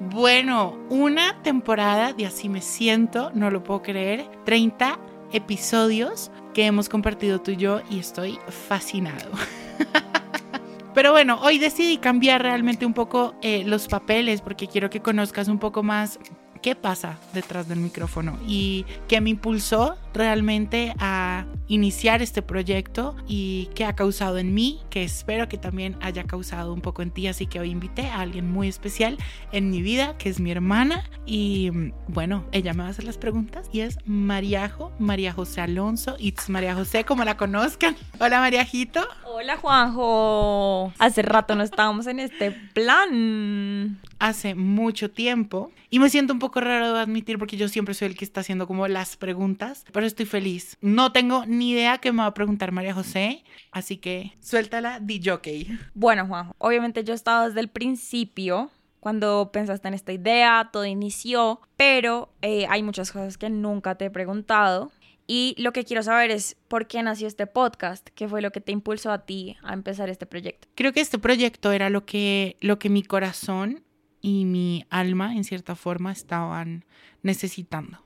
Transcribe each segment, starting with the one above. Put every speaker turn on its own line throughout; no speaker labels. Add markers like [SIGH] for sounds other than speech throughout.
Bueno, una temporada de Así Me Siento, no lo puedo creer. 30 episodios que hemos compartido tú y yo y estoy fascinado. [LAUGHS] Pero bueno, hoy decidí cambiar realmente un poco eh, los papeles porque quiero que conozcas un poco más qué pasa detrás del micrófono y qué me impulsó realmente a iniciar este proyecto y qué ha causado en mí, que espero que también haya causado un poco en ti. Así que hoy invité a alguien muy especial en mi vida, que es mi hermana. Y bueno, ella me va a hacer las preguntas y es Mariajo, María José Alonso. It's María José, como la conozcan. [LAUGHS] Hola Mariajito.
Hola Juanjo. Hace rato no estábamos en este plan.
Hace mucho tiempo. Y me siento un poco raro de admitir porque yo siempre soy el que está haciendo como las preguntas pero estoy feliz. No tengo ni idea qué me va a preguntar María José, así que suéltala, di jockey.
Bueno, Juan, obviamente yo estaba desde el principio cuando pensaste en esta idea, todo inició, pero eh, hay muchas cosas que nunca te he preguntado. Y lo que quiero saber es por qué nació este podcast, qué fue lo que te impulsó a ti a empezar este proyecto.
Creo que este proyecto era lo que, lo que mi corazón y mi alma, en cierta forma, estaban necesitando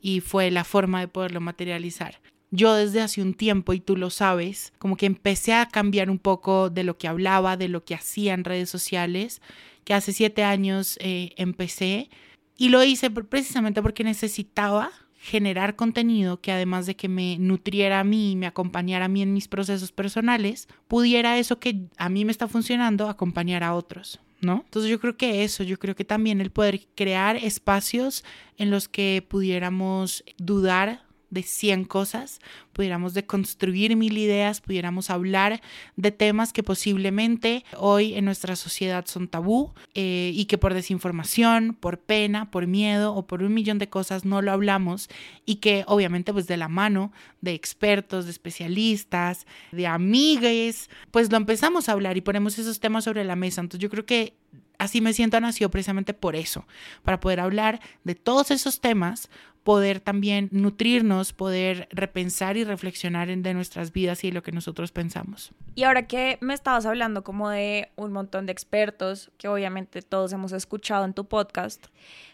y fue la forma de poderlo materializar. Yo desde hace un tiempo, y tú lo sabes, como que empecé a cambiar un poco de lo que hablaba, de lo que hacía en redes sociales, que hace siete años eh, empecé y lo hice precisamente porque necesitaba generar contenido que además de que me nutriera a mí y me acompañara a mí en mis procesos personales, pudiera eso que a mí me está funcionando acompañar a otros. ¿No? Entonces yo creo que eso, yo creo que también el poder crear espacios en los que pudiéramos dudar de 100 cosas, pudiéramos deconstruir mil ideas, pudiéramos hablar de temas que posiblemente hoy en nuestra sociedad son tabú eh, y que por desinformación, por pena, por miedo o por un millón de cosas no lo hablamos y que obviamente pues de la mano de expertos, de especialistas, de amigues, pues lo empezamos a hablar y ponemos esos temas sobre la mesa. Entonces yo creo que Así me siento nació precisamente por eso, para poder hablar de todos esos temas, poder también nutrirnos, poder repensar y reflexionar en de nuestras vidas y de lo que nosotros pensamos.
Y ahora que me estabas hablando como de un montón de expertos que obviamente todos hemos escuchado en tu podcast,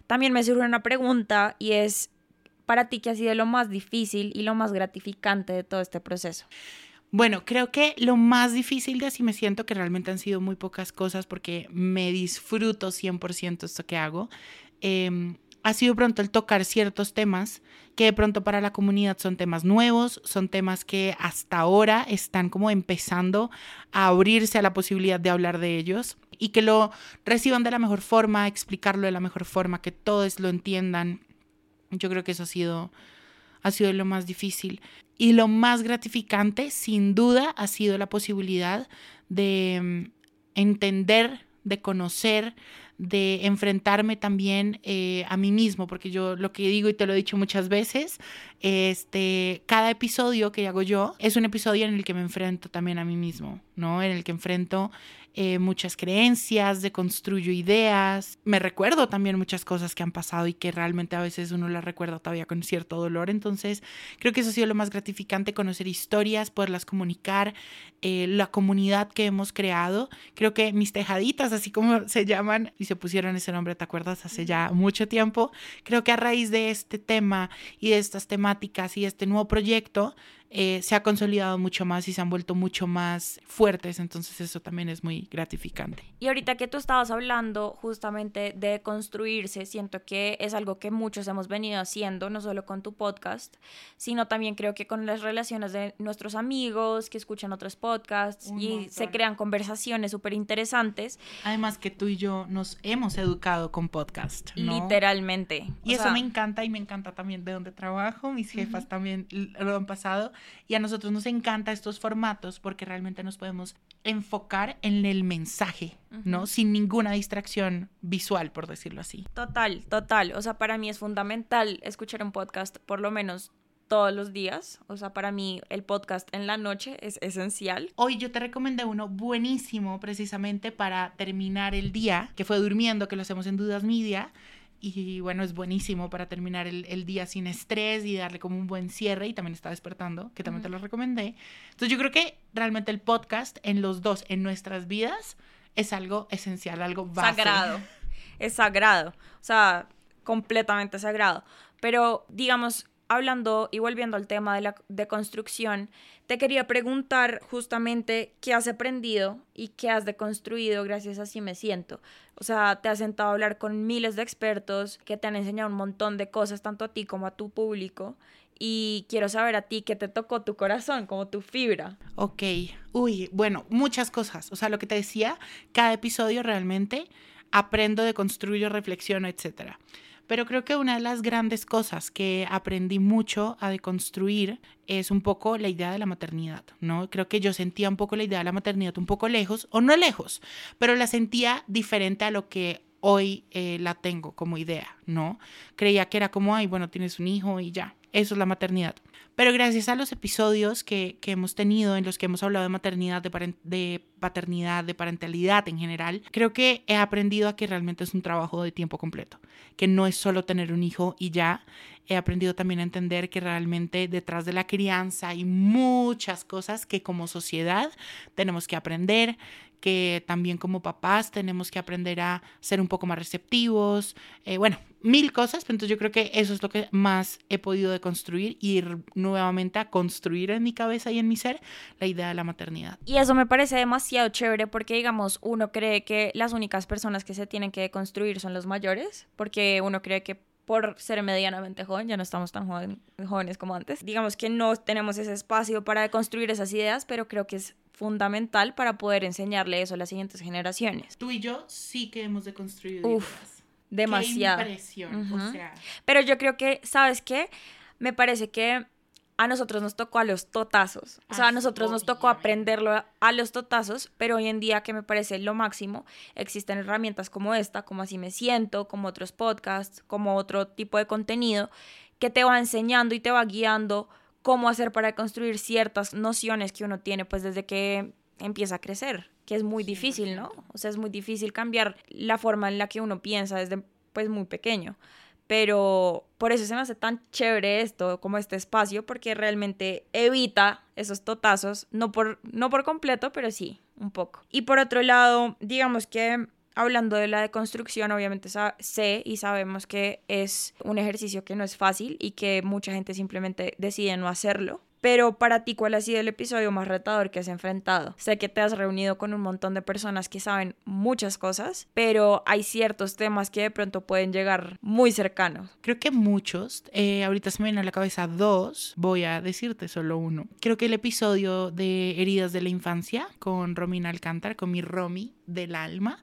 también me surge una pregunta y es para ti qué ha sido lo más difícil y lo más gratificante de todo este proceso.
Bueno, creo que lo más difícil de así me siento que realmente han sido muy pocas cosas porque me disfruto 100% esto que hago. Em, ha sido pronto el tocar ciertos temas que de pronto para la comunidad son temas nuevos, son temas que hasta ahora están como empezando a abrirse a la posibilidad de hablar de ellos y que lo reciban de la mejor forma, explicarlo de la mejor forma, que todos lo entiendan. Yo creo que eso ha sido ha sido lo más difícil. Y lo más gratificante, sin duda, ha sido la posibilidad de mm, entender, de conocer, de enfrentarme también eh, a mí mismo, porque yo lo que digo y te lo he dicho muchas veces, este, cada episodio que hago yo es un episodio en el que me enfrento también a mí mismo, ¿no? En el que enfrento eh, muchas creencias, deconstruyo ideas. Me recuerdo también muchas cosas que han pasado y que realmente a veces uno las recuerda todavía con cierto dolor. Entonces, creo que eso ha sido lo más gratificante, conocer historias, poderlas comunicar, eh, la comunidad que hemos creado. Creo que mis tejaditas, así como se llaman y se pusieron ese nombre, ¿te acuerdas? Hace ya mucho tiempo. Creo que a raíz de este tema y de estas temáticas y este nuevo proyecto, eh, se ha consolidado mucho más y se han vuelto mucho más fuertes, entonces eso también es muy gratificante.
Y ahorita que tú estabas hablando justamente de construirse, siento que es algo que muchos hemos venido haciendo, no solo con tu podcast, sino también creo que con las relaciones de nuestros amigos que escuchan otros podcasts y se crean conversaciones súper interesantes.
Además que tú y yo nos hemos educado con podcast.
Literalmente.
Y eso me encanta y me encanta también de donde trabajo, mis jefas también lo han pasado Y a nosotros nos encanta estos formatos porque realmente nos podemos enfocar en el mensaje, ¿no? Sin ninguna distracción visual, por decirlo así.
Total, total. O sea, para mí es fundamental escuchar un podcast por lo menos todos los días. O sea, para mí el podcast en la noche es esencial.
Hoy yo te recomendé uno buenísimo precisamente para terminar el día, que fue durmiendo, que lo hacemos en Dudas Media. Y bueno, es buenísimo para terminar el, día sin estrés y darle como un buen cierre. Y también está despertando, que también te lo recomendé. Entonces yo creo que realmente el podcast en los dos, en nuestras vidas, es algo esencial, algo base.
Sagrado. Es sagrado. O sea, completamente sagrado. Pero digamos, hablando y volviendo al tema de la deconstrucción, te quería preguntar justamente qué has aprendido y qué has deconstruido gracias a Así Me Siento. O sea, te has sentado a hablar con miles de expertos que te han enseñado un montón de cosas, tanto a ti como a tu público. Y quiero saber a ti qué te tocó tu corazón, como tu fibra.
Ok, uy, bueno, muchas cosas. O sea, lo que te decía, cada episodio realmente aprendo, deconstruyo, reflexiono, etcétera. Pero creo que una de las grandes cosas que aprendí mucho a deconstruir es un poco la idea de la maternidad, ¿no? Creo que yo sentía un poco la idea de la maternidad un poco lejos, o no lejos, pero la sentía diferente a lo que hoy eh, la tengo como idea, ¿no? Creía que era como, ay, bueno, tienes un hijo y ya, eso es la maternidad. Pero gracias a los episodios que, hemos tenido en los que hemos hablado de maternidad, de, de, paternidad, de parentalidad en general, creo que he aprendido a que realmente es un trabajo de tiempo completo, que no es solo tener un hijo y ya. He aprendido también a entender que realmente detrás de la crianza hay muchas cosas que como sociedad tenemos que aprender, que también como papás tenemos que aprender a ser un poco más receptivos, eh, bueno, mil cosas, pero entonces yo creo que eso es lo que más he podido deconstruir y ir nuevamente a construir en mi cabeza y en mi ser la idea de la maternidad.
Y eso me parece demasiado chévere porque, digamos, uno cree que las únicas personas que se tienen que deconstruir son los mayores, porque uno cree que por ser medianamente joven, ya no estamos tan jóvenes como antes. Digamos que no tenemos ese espacio para deconstruir esas ideas, pero creo que es fundamental para poder enseñarle eso a las siguientes generaciones.
Tú y yo sí que hemos de construir Uf,
demasiado.
Qué impresión, o sea.
Pero yo creo que, ¿sabes qué? Me parece que a nosotros nos tocó a los totazos. O sea, a nosotros nos tocó aprenderlo a los totazos, pero hoy en día, que me parece lo máximo, existen herramientas como esta, como Así Me Siento, como otros podcasts, como otro tipo de contenido, que te va enseñando y te va guiando cómo hacer para construir ciertas nociones que uno tiene pues desde que empieza a crecer, que es muy difícil, ¿no? O sea, es muy difícil cambiar la forma en la que uno piensa desde pues muy pequeño. Pero por eso se me hace tan chévere esto, como este espacio, porque realmente evita esos totazos, no por, no por completo, pero sí, un poco. Y por otro lado, digamos que hablando de la deconstrucción, obviamente sé y sabemos que es un ejercicio que no es fácil y que mucha gente simplemente decide no hacerlo. Pero para ti, ¿cuál ha sido el episodio más retador que has enfrentado? Sé que te has reunido con un montón de personas que saben muchas cosas, pero hay ciertos temas que de pronto pueden llegar muy cercanos.
Creo que muchos. Eh, ahorita se me vienen a la cabeza dos. Voy a decirte solo uno. Creo que el episodio de Heridas de la Infancia con Romina Alcántara, con mi Romy del alma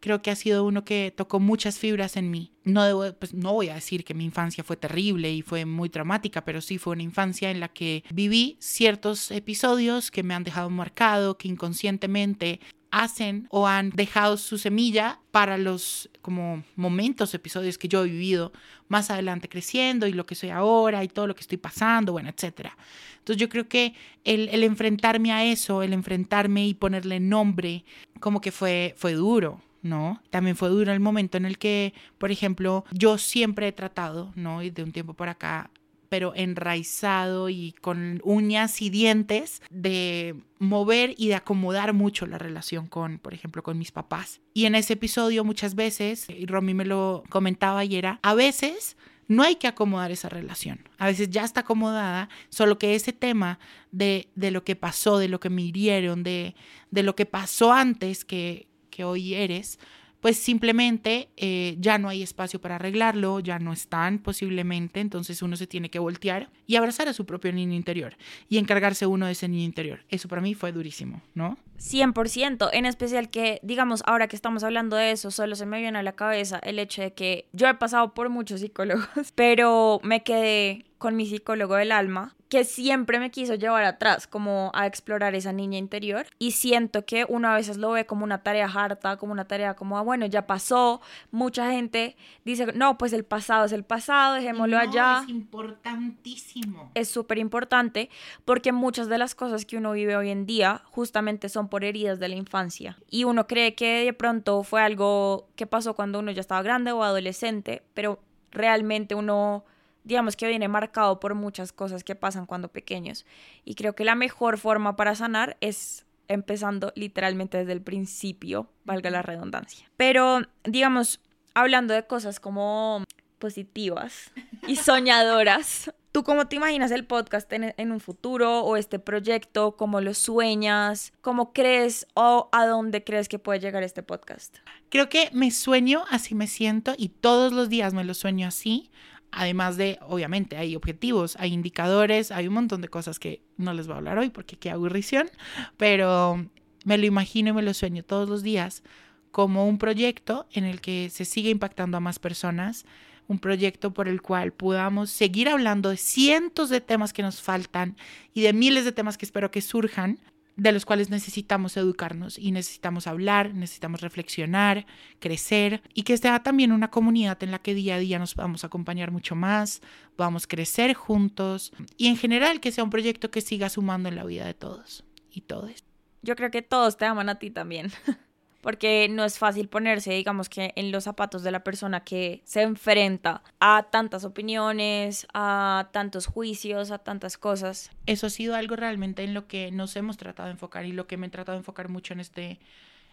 creo que ha sido uno que tocó muchas fibras en mí. No, debo, pues, no voy a decir que mi infancia fue terrible y fue muy traumática, pero sí fue una infancia en la que viví ciertos episodios que me han dejado marcado, que inconscientemente hacen o han dejado su semilla para los como momentos, episodios que yo he vivido más adelante creciendo y lo que soy ahora y todo lo que estoy pasando, bueno, etcétera. Entonces yo creo que el, el, enfrentarme a eso, el enfrentarme y ponerle nombre, como que fue, fue duro. ¿No? También fue duro el momento en el que, por ejemplo, yo siempre he tratado, ¿no? Y de un tiempo por acá, pero enraizado y con uñas y dientes de mover y de acomodar mucho la relación con, por ejemplo, con mis papás. Y en ese episodio muchas veces, y Romy me lo comentaba y era, a veces no hay que acomodar esa relación. A veces ya está acomodada, solo que ese tema de, de lo que pasó, de lo que me hirieron, de, de lo que pasó antes, que, que hoy eres, pues simplemente eh, ya no hay espacio para arreglarlo, ya no están posiblemente, entonces uno se tiene que voltear y abrazar a su propio niño interior y encargarse uno de ese niño interior. Eso para mí fue durísimo, ¿no?
100%, en especial que, digamos, ahora que estamos hablando de eso, solo se me viene a la cabeza el hecho de que yo he pasado por muchos psicólogos, [LAUGHS] pero me quedé con mi psicólogo del alma que siempre me quiso llevar atrás, como a explorar esa niña interior. Y siento que uno a veces lo ve como una tarea harta, como una tarea como, ah, bueno, ya pasó. Mucha gente dice, no, pues el pasado es el pasado, dejémoslo allá.
Es importantísimo.
Es súper importante porque muchas de las cosas que uno vive hoy en día justamente son por heridas de la infancia. Y uno cree que de pronto fue algo que pasó cuando uno ya estaba grande o adolescente, pero realmente uno digamos que viene marcado por muchas cosas que pasan cuando pequeños. Y creo que la mejor forma para sanar es empezando literalmente desde el principio, valga la redundancia. Pero, digamos, hablando de cosas como positivas y [LAUGHS] soñadoras, ¿tú cómo te imaginas el podcast en, en, un futuro o este proyecto? ¿Cómo lo sueñas? ¿Cómo crees o a dónde crees que puede llegar este podcast?
Creo que me sueño, así me siento y todos los días me lo sueño así. Además de, obviamente, hay objetivos, hay indicadores, hay un montón de cosas que no les voy a hablar hoy porque qué aburrición, pero me lo imagino y me lo sueño todos los días como un proyecto en el que se sigue impactando a más personas, un proyecto por el cual podamos seguir hablando de cientos de temas que nos faltan y de miles de temas que espero que surjan de los cuales necesitamos educarnos y necesitamos hablar, necesitamos reflexionar, crecer y que sea también una comunidad en la que día a día nos vamos a acompañar mucho más, vamos a crecer juntos y en general que sea un proyecto que siga sumando en la vida de todos y todos.
Yo creo que todos te aman a ti también. [LAUGHS] porque no es fácil ponerse, digamos que, en los zapatos de la persona que se enfrenta a tantas opiniones, a tantos juicios, a tantas cosas.
Eso ha sido algo realmente en lo que nos hemos tratado de enfocar y lo que me he tratado de enfocar mucho en este,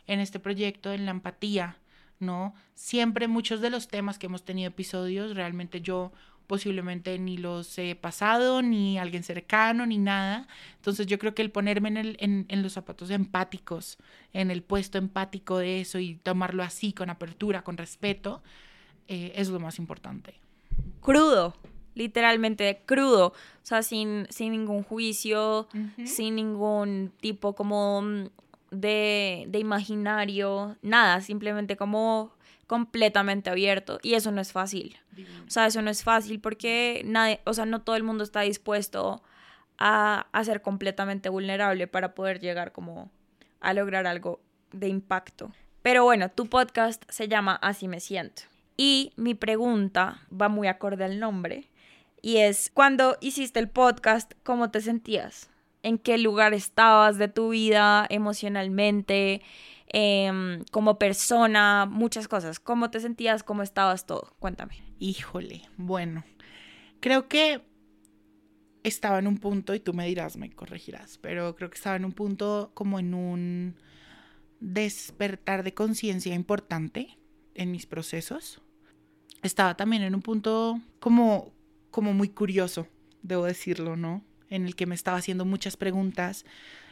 en este proyecto, en la empatía, ¿no? Siempre muchos de los temas que hemos tenido episodios, realmente yo posiblemente ni los he pasado, ni alguien cercano, ni nada. Entonces yo creo que el ponerme en, el, en, los zapatos empáticos, en el puesto empático de eso y tomarlo así, con apertura, con respeto, eh, es lo más importante.
Crudo, literalmente crudo, o sea, sin, sin ningún juicio, sin ningún tipo como de, de imaginario, nada, simplemente como completamente abierto y eso no es fácil. O sea, eso no es fácil porque nadie, o sea, no todo el mundo está dispuesto a, a ser completamente vulnerable para poder llegar como a lograr algo de impacto. Pero bueno, tu podcast se llama Así me siento. Y mi pregunta va muy acorde al nombre y es, cuando hiciste el podcast, ¿cómo te sentías? ¿En qué lugar estabas de tu vida emocionalmente? Em, como persona, muchas cosas. ¿Cómo te sentías? ¿Cómo estabas todo? Cuéntame.
Híjole, bueno, creo que estaba en un punto, y tú me dirás, me corregirás, pero creo que estaba en un punto como en un despertar de conciencia importante en mis procesos. Estaba también en un punto como, como muy curioso, debo decirlo, ¿no? En el que me estaba haciendo muchas preguntas,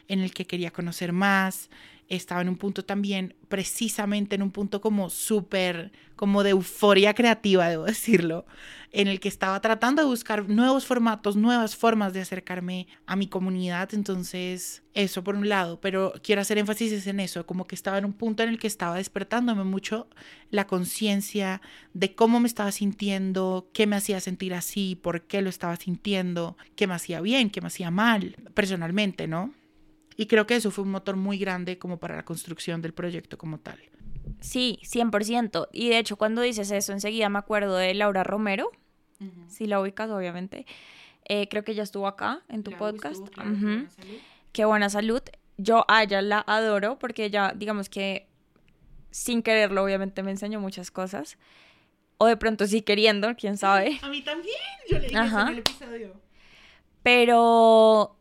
en el que quería conocer más, estaba en un punto también, precisamente en un punto como súper, como de euforia creativa, debo decirlo, en el que estaba tratando de buscar nuevos formatos, nuevas formas de acercarme a mi comunidad. Entonces, eso por un lado, pero quiero hacer énfasis en eso, como que estaba en un punto en el que estaba despertándome mucho la conciencia de cómo me estaba sintiendo, qué me hacía sentir así, por qué lo estaba sintiendo, qué me hacía bien, qué me hacía mal, personalmente, ¿no? Y creo que eso fue un motor muy grande como para la construcción del proyecto como tal.
Sí, 100%. Y de hecho, cuando dices eso, enseguida me acuerdo de Laura Romero. Si la ubicas, obviamente. Eh, creo que ella estuvo acá en tu podcast. Qué buena salud. Yo a ella la adoro porque ella, digamos que sin quererlo, obviamente me enseñó muchas cosas. O de pronto sí queriendo, quién sabe.
A mí también, yo le dije en el episodio.
Pero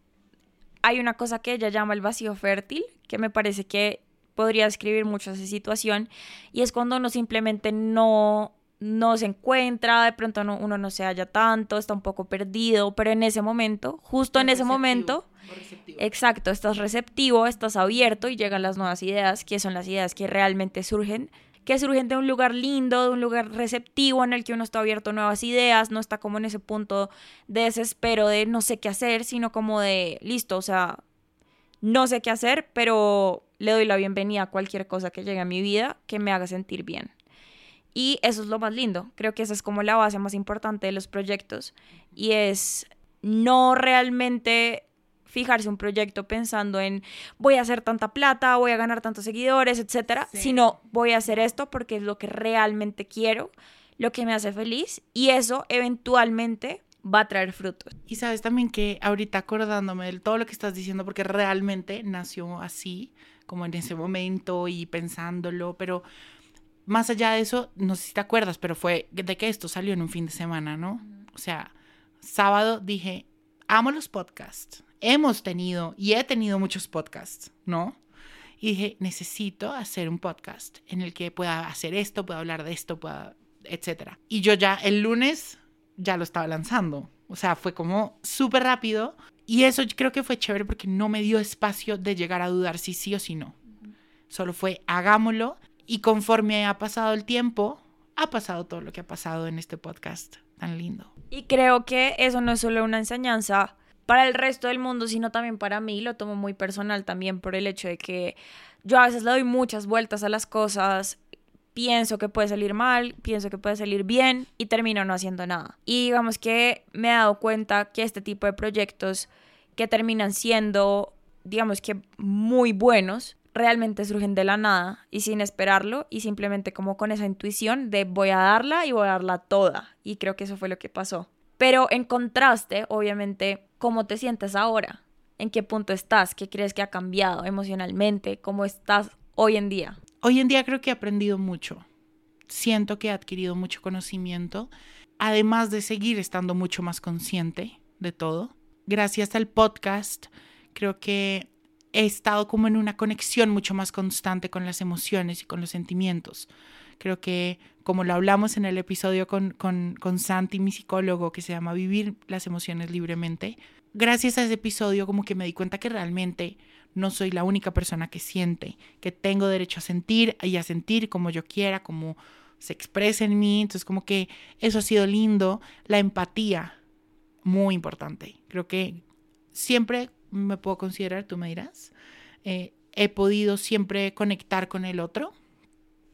hay una cosa que ella llama el vacío fértil, que me parece que podría describir mucho esa situación, y es cuando uno simplemente no, no se encuentra, de pronto uno no se halla tanto, está un poco perdido, pero en ese momento, justo en ese momento, exacto, estás receptivo, estás abierto y llegan las nuevas ideas, que son las ideas que realmente surgen que surgen de un lugar lindo, de un lugar receptivo en el que uno está abierto a nuevas ideas, no está como en ese punto de desespero de no sé qué hacer, sino como de listo, o sea, no sé qué hacer, pero le doy la bienvenida a cualquier cosa que llegue a mi vida que me haga sentir bien. Y eso es lo más lindo. Creo que esa es como la base más importante de los proyectos. Y es no realmente fijarse un proyecto pensando en voy a hacer tanta plata, voy a ganar tantos seguidores, etcétera, sino voy a hacer esto porque es lo que realmente quiero, lo que me hace feliz y eso eventualmente va a traer frutos.
Y sabes también que ahorita acordándome de todo lo que estás diciendo, porque realmente nació así, como en ese momento y pensándolo, pero más allá de eso, no sé si te acuerdas, pero fue de que esto salió en un fin de semana, ¿no? O sea, sábado dije, amo los podcasts, hemos tenido y he tenido muchos podcasts, ¿no? Y dije, necesito hacer un podcast en el que pueda hacer esto, pueda hablar de esto, pueda, etcétera. Y yo ya el lunes ya lo estaba lanzando. O sea, fue como súper rápido. Y eso creo que fue chévere porque no me dio espacio de llegar a dudar si sí o si no. Solo fue hagámoslo. Y conforme ha pasado el tiempo, ha pasado todo lo que ha pasado en este podcast tan lindo.
Y creo que eso no es solo una enseñanza para el resto del mundo, sino también para mí. Lo tomo muy personal también por el hecho de que yo a veces le doy muchas vueltas a las cosas pienso que puede salir mal, pienso que puede salir bien y termino no haciendo nada. Y digamos que me he dado cuenta que este tipo de proyectos que terminan siendo, digamos que muy buenos, realmente surgen de la nada y sin esperarlo y simplemente como con esa intuición de voy a darla y voy a darla toda. Y creo que eso fue lo que pasó. Pero en contraste, obviamente, ¿cómo te sientes ahora? ¿En qué punto estás? ¿Qué crees que ha cambiado emocionalmente? ¿Cómo estás hoy en día?
Hoy en día creo que he aprendido mucho. Siento que he adquirido mucho conocimiento, además de seguir estando mucho más consciente de todo. Gracias al podcast, creo que he estado como en una conexión mucho más constante con las emociones y con los sentimientos. Creo que, como lo hablamos en el episodio con, con, con Santi, mi psicólogo, que se llama Vivir las emociones libremente, gracias a ese episodio como que me di cuenta que realmente no soy la única persona que siente, que tengo derecho a sentir y a sentir como yo quiera, como se expresa en mí. Entonces, como que eso ha sido lindo. La empatía, muy importante. Creo que siempre me puedo considerar, tú me dirás, eh, he podido siempre conectar con el otro.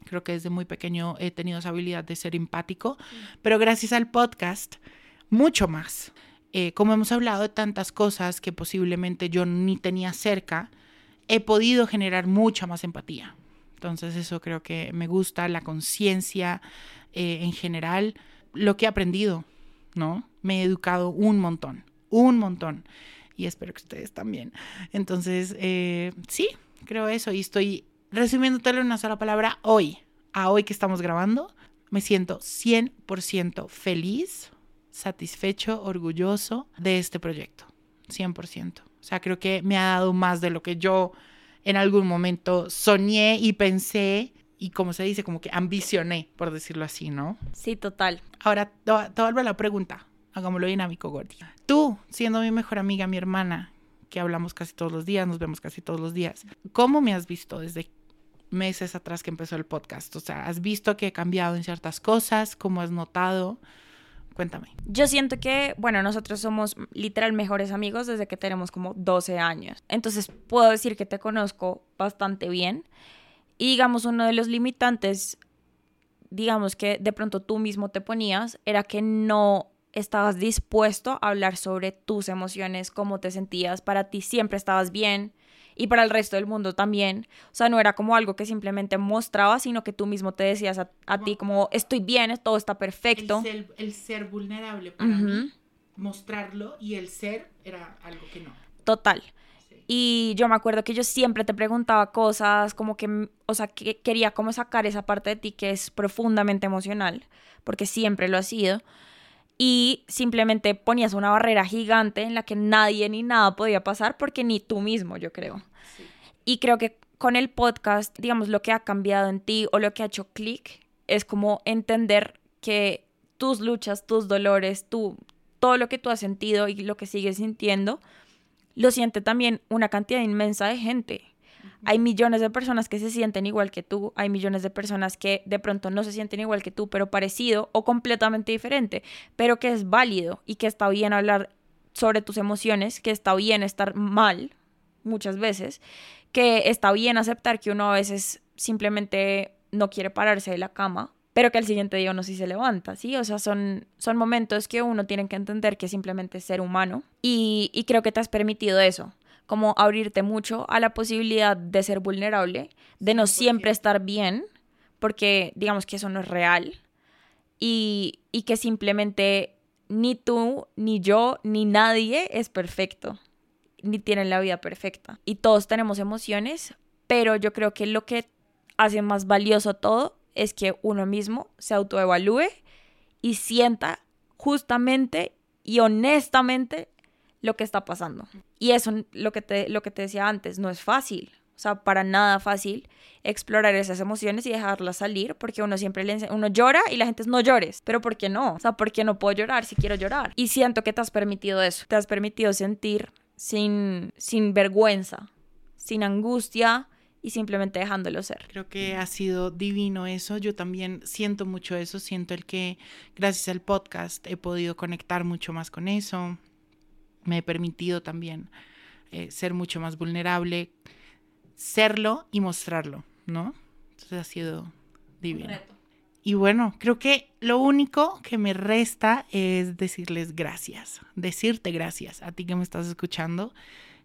Creo que desde muy pequeño he tenido esa habilidad de ser empático, pero gracias al podcast, mucho más. Eh, como hemos hablado de tantas cosas que posiblemente yo ni tenía cerca, he podido generar mucha más empatía. Entonces eso creo que me gusta, la conciencia eh, en general, lo que he aprendido, ¿no? Me he educado un montón, un montón. Y espero que ustedes también. Entonces, eh, sí, creo eso. Y estoy resumiéndotelo en una sola palabra, hoy, a hoy que estamos grabando, me siento 100% feliz satisfecho, orgulloso de este proyecto, 100%. O sea, creo que me ha dado más de lo que yo en algún momento soñé y pensé y como se dice, como que ambicioné, por decirlo así, ¿no?
Sí, total.
Ahora, te vuelvo a la pregunta, hagámoslo dinámico, Gordy. Tú, siendo mi mejor amiga, mi hermana, que hablamos casi todos los días, nos vemos casi todos los días, ¿cómo me has visto desde meses atrás que empezó el podcast? O sea, ¿has visto que he cambiado en ciertas cosas? ¿Cómo has notado? Cuéntame.
Yo siento que, bueno, nosotros somos literal mejores amigos desde que tenemos como 12 años. Entonces puedo decir que te conozco bastante bien. Y digamos, uno de los limitantes, digamos que de pronto tú mismo te ponías, era que no estabas dispuesto a hablar sobre tus emociones, cómo te sentías, para ti siempre estabas bien, y para el resto del mundo también. O sea, no era como algo que simplemente mostraba, sino que tú mismo te decías a, ti como estoy bien, todo está perfecto.
El ser, vulnerable para mí, mostrarlo y el ser era algo que no.
Total. Y yo me acuerdo que yo siempre te preguntaba cosas, como que, o sea, que quería como sacar esa parte de ti que es profundamente emocional, porque siempre lo ha sido y simplemente ponías una barrera gigante en la que nadie ni nada podía pasar porque ni tú mismo, yo creo. Y creo que con el podcast, digamos, lo que ha cambiado en ti o lo que ha hecho clic es como entender que tus luchas, tus dolores, tú, todo lo que tú has sentido y lo que sigues sintiendo, lo siente también una cantidad inmensa de gente. Hay millones de personas que se sienten igual que tú, hay millones de personas que de pronto no se sienten igual que tú, pero parecido o completamente diferente, pero que es válido y que está bien hablar sobre tus emociones, que está bien estar mal muchas veces, que está bien aceptar que uno a veces simplemente no quiere pararse de la cama pero que al siguiente día uno sí se levanta, ¿sí? O sea, son, son momentos que uno tiene que entender que simplemente es ser humano y, y creo que te has permitido eso, como abrirte mucho a la posibilidad de ser vulnerable, de no siempre estar bien, porque digamos que eso no es real y, y que simplemente ni tú, ni yo, ni nadie es perfecto, ni tienen la vida perfecta. Y todos tenemos emociones, pero yo creo que lo que hace más valioso todo es que uno mismo se autoevalúe y sienta justamente y honestamente lo que está pasando. Y eso, lo que te, lo que te decía antes, no es fácil. O sea, para nada fácil explorar esas emociones y dejarlas salir, porque uno siempre le uno llora y la gente es no llores, pero ¿por qué no? O sea, ¿por qué no puedo llorar si quiero llorar? Y siento que te has permitido eso, te has permitido sentir sin, sin vergüenza, sin angustia, y simplemente dejándolo ser.
Creo que ha sido divino eso. Yo también siento mucho eso. Siento el que gracias al podcast he podido conectar mucho más con eso. Me he permitido también eh, ser mucho más vulnerable, serlo y mostrarlo, ¿no? Entonces ha sido divino. Y bueno, creo que lo único que me resta es decirles gracias, decirte gracias a ti que me estás escuchando.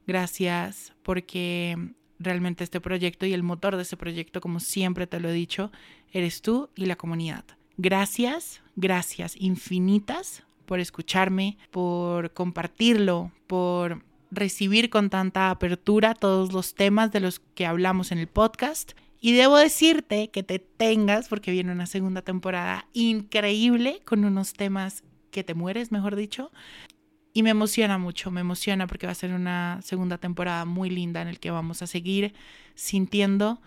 Gracias porque realmente este proyecto y el motor de este proyecto, como siempre te lo he dicho, eres tú y la comunidad. Gracias, gracias infinitas por escucharme, por compartirlo, por recibir con tanta apertura todos los temas de los que hablamos en el podcast. Y debo decirte que te tengas, porque viene una segunda temporada increíble con unos temas que te mueres, mejor dicho. Y me emociona mucho, me emociona porque va a ser una segunda temporada muy linda en el que vamos a seguir sintiendo,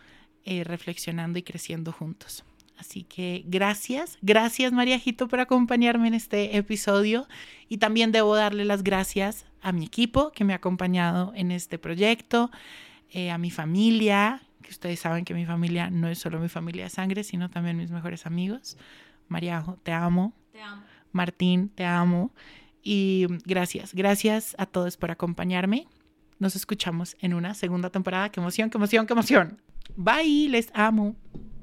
eh, reflexionando y creciendo juntos. Así que gracias, gracias Mariajito por acompañarme en este episodio y también debo darle las gracias a mi equipo que me ha acompañado en este proyecto, eh, a mi familia, que ustedes saben que mi familia no es solo mi familia de sangre, sino también mis mejores amigos. Mariajo, te amo.
Te amo.
Martín, te amo. Y gracias, gracias a todos por acompañarme. Nos escuchamos en una segunda temporada. ¡Qué emoción, qué emoción, qué emoción! Bye, les amo.